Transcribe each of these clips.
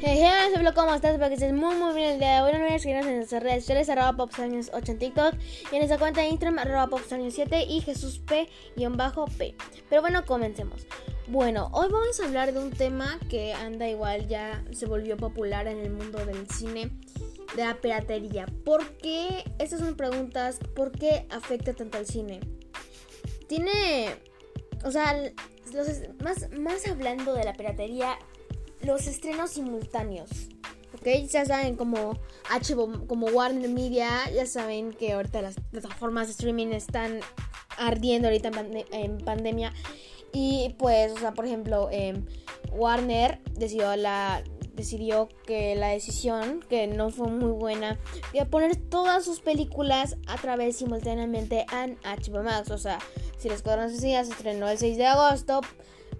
Hey, hey, ¿cómo estás? Espero que estés muy muy bien el día de hoy. No olvides seguirnos en nuestras redes sociales, arroba popsaños8 en TikTok y en nuestra cuenta de Instagram, arroba popsaños7 y Jesús P-P. Pero bueno, comencemos. Bueno, hoy vamos a hablar de un tema que anda igual, ya se volvió popular en el mundo del cine, de la piratería. ¿Por qué? Estas son preguntas, ¿por qué afecta tanto al cine? Tiene, o sea, más, más hablando de la piratería, los estrenos simultáneos. ¿Ok? Ya saben, como HBO, como Warner Media, ya saben que ahorita las plataformas de streaming están ardiendo ahorita en, pandemia. Y pues, o sea, por ejemplo, em, Warner decidió la decidió que la decisión, que no fue muy buena, de poner todas sus películas a través simultáneamente en HBO Max. O sea, si les conoces ya se estrenó el 6 de agosto,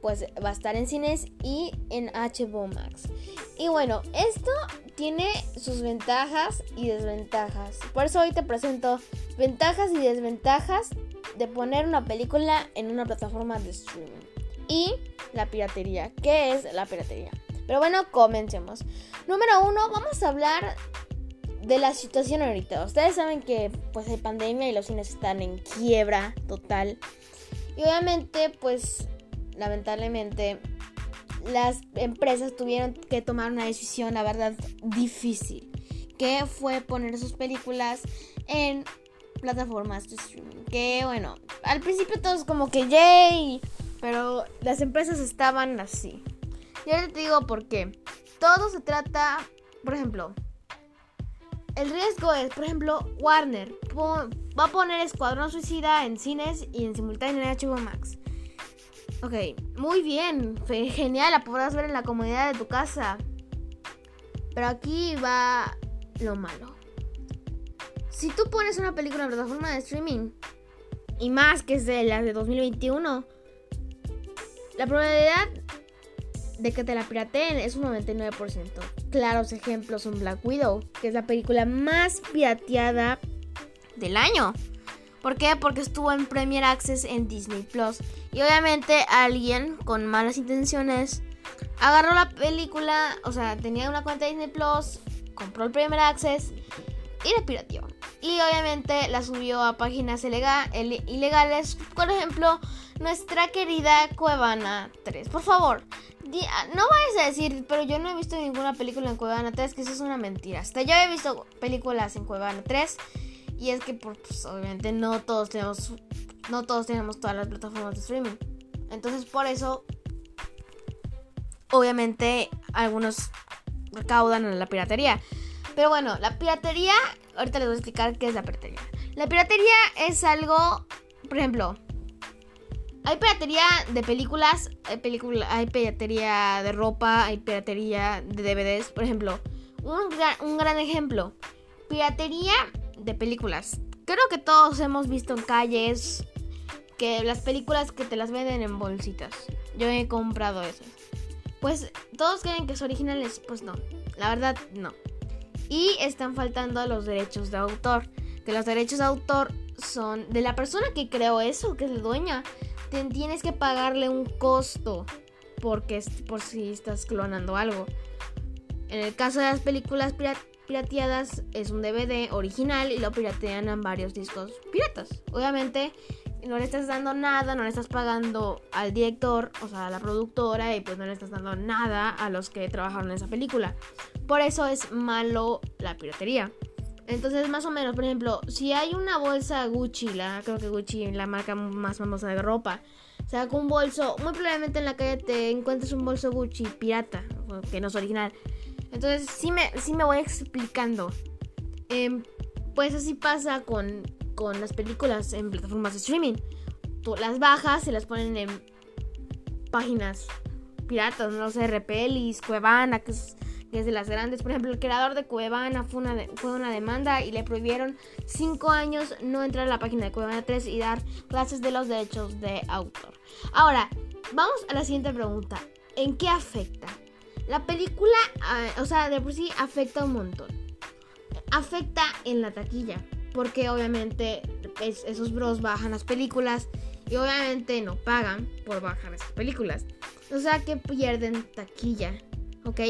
pues va a estar en cines y en HBO Max. Y bueno, esto tiene sus ventajas y desventajas. Por eso hoy te presento ventajas y desventajas de poner una película en una plataforma de streaming. Y la piratería. ¿Qué es la piratería? Pero bueno, comencemos. Número uno, vamos a hablar de la situación ahorita. Ustedes saben que pues hay pandemia y los cines están en quiebra total. Y obviamente pues lamentablemente, las empresas tuvieron que tomar una decisión, la verdad, difícil, que fue poner sus películas en plataformas de streaming. Que bueno, al principio todos como que yay, pero las empresas estaban así. Y ahora te digo por qué. Todo se trata, por ejemplo, el riesgo es, por ejemplo, Warner va a poner Escuadrón Suicida en cines y en simultáneo en HBO Max. Ok, muy bien, genial, la podrás ver en la comodidad de tu casa. Pero aquí va lo malo. Si tú pones una película en plataforma de streaming, y más que es de las de 2021, la probabilidad de que te la pirateen es un 99%. Claros ejemplos son Black Widow, que es la película más pirateada del año. ¿Por qué? Porque estuvo en Premier Access en Disney Plus. Y obviamente alguien con malas intenciones agarró la película, o sea, tenía una cuenta de Disney Plus, compró el Premier Access y la pirateó. Y obviamente la subió a páginas ilegales, por ejemplo, nuestra querida Cuevana 3. Por favor, no vayas a decir, pero yo no he visto ninguna película en Cuevana 3, que eso es una mentira. Hasta yo he visto películas en Cuevana 3 y es que pues, obviamente no todos tenemos no todos tenemos todas las plataformas de streaming. Entonces por eso obviamente algunos recaudan en la piratería. Pero bueno, la piratería, ahorita les voy a explicar qué es la piratería. La piratería es algo, por ejemplo, hay piratería de películas, hay, hay piratería de ropa, hay piratería de DVDs. Por ejemplo, un un gran ejemplo, piratería de películas. Creo que todos hemos visto en calles que las películas que te las venden en bolsitas. Yo he comprado esas. Pues todos creen que son originales. Pues no. La verdad, no. Y están faltando los derechos de autor. Que los derechos de autor son de la persona que creó eso, que es la dueña. tienes que pagarle un costo porque por si estás clonando algo. En el caso de las películas pirateadas es un DVD original y lo piratean en varios discos piratas. Obviamente no le estás dando nada, no le estás pagando al director, o sea, a la productora, y pues no le estás dando nada a los que trabajaron en esa película. Por eso es malo la piratería. Entonces, más o menos, por ejemplo, si hay una bolsa Gucci, la, creo que Gucci, la marca más famosa de ropa, saca un bolso, muy probablemente en la calle te encuentres un bolso Gucci pirata, que no es original. Entonces sí me, sí me voy explicando. Em, pues así pasa con, con las películas en plataformas de streaming. Las bajas y las ponen en páginas piratas, no sé, Repelis, Cuevana, que es, que es, de las grandes. Por ejemplo, el creador de Cuevana fue una, fue una demanda y le prohibieron 5 años no entrar a la página de Cuevana 3 y dar clases de los derechos de autor. Ahora, vamos a la siguiente pregunta. ¿En qué afecta? La película, ah, o sea, de por sí afecta un montón. Afecta en la taquilla, porque obviamente esos bros bajan las películas y obviamente no pagan por bajar esas películas. O sea que pierden taquilla, ¿ok?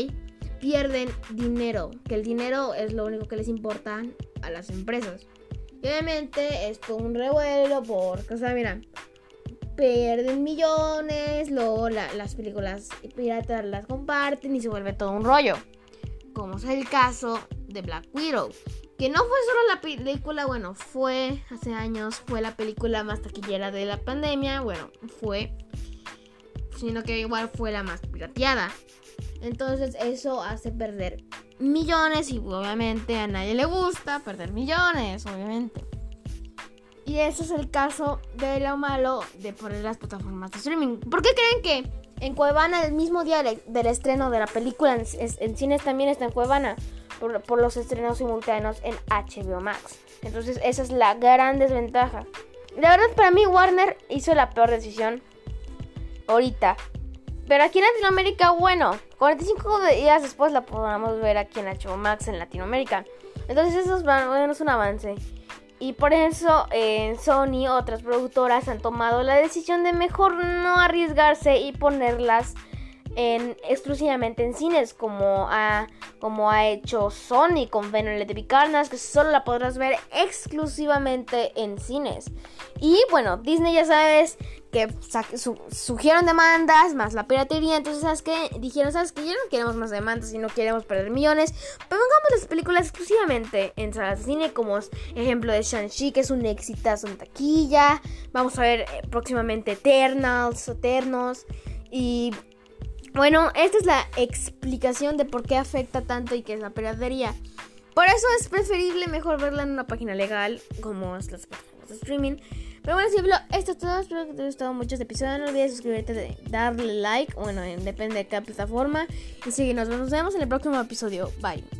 pierden dinero, que el dinero es lo único que les importa a las empresas. Y obviamente es todo un revuelo porque, o sea, mira, pierden millones, luego las películas piratas las comparten y se vuelve todo un rollo. Como es el caso de Black Widow. Que no fue solo la película, bueno, fue hace años, fue la película más taquillera de la pandemia, bueno, fue, sino que igual fue la más pirateada. Entonces eso hace perder millones y obviamente a nadie le gusta perder millones, obviamente. Y eso es el caso de lo malo de poner las plataformas de streaming. ¿Por qué creen que en Cuevana el mismo día del estreno de la película en, cines también está en Cuevana? Por, los estrenos simultáneos en HBO Max. Entonces esa es la gran desventaja. La verdad para mí Warner hizo la peor decisión ahorita. Pero aquí en Latinoamérica, bueno, 45 días después la podamos ver aquí en HBO Max en Latinoamérica. Entonces eso es, bueno, es un avance. Y por eso eh, Sony otras productoras han tomado la decisión de mejor no arriesgarse y ponerlas en, exclusivamente en cines, como ha, como ha hecho Sony con Venom Let que solo la podrás ver exclusivamente en cines. Y bueno, Disney ya sabes que surgieron demandas, más la piratería, entonces sabes que dijeron, sabes que ya no queremos más demandas y no queremos perder millones, pero pongamos las películas exclusivamente en salas de cine, como ejemplo de Shang-Chi, que es un exitazo en taquilla, vamos a ver eh, próximamente Eternals, Eternos, y bueno, esta es la explicación de por qué afecta tanto y qué es la piratería. Por eso es preferible mejor verla en una página legal, como es las plataformas de streaming. Pero bueno, si esto es todo. Espero que te haya gustado mucho este episodio. No olvides suscribirte, darle like. Bueno, depende de cada plataforma. Y sí, nos vemos en el próximo episodio. Bye.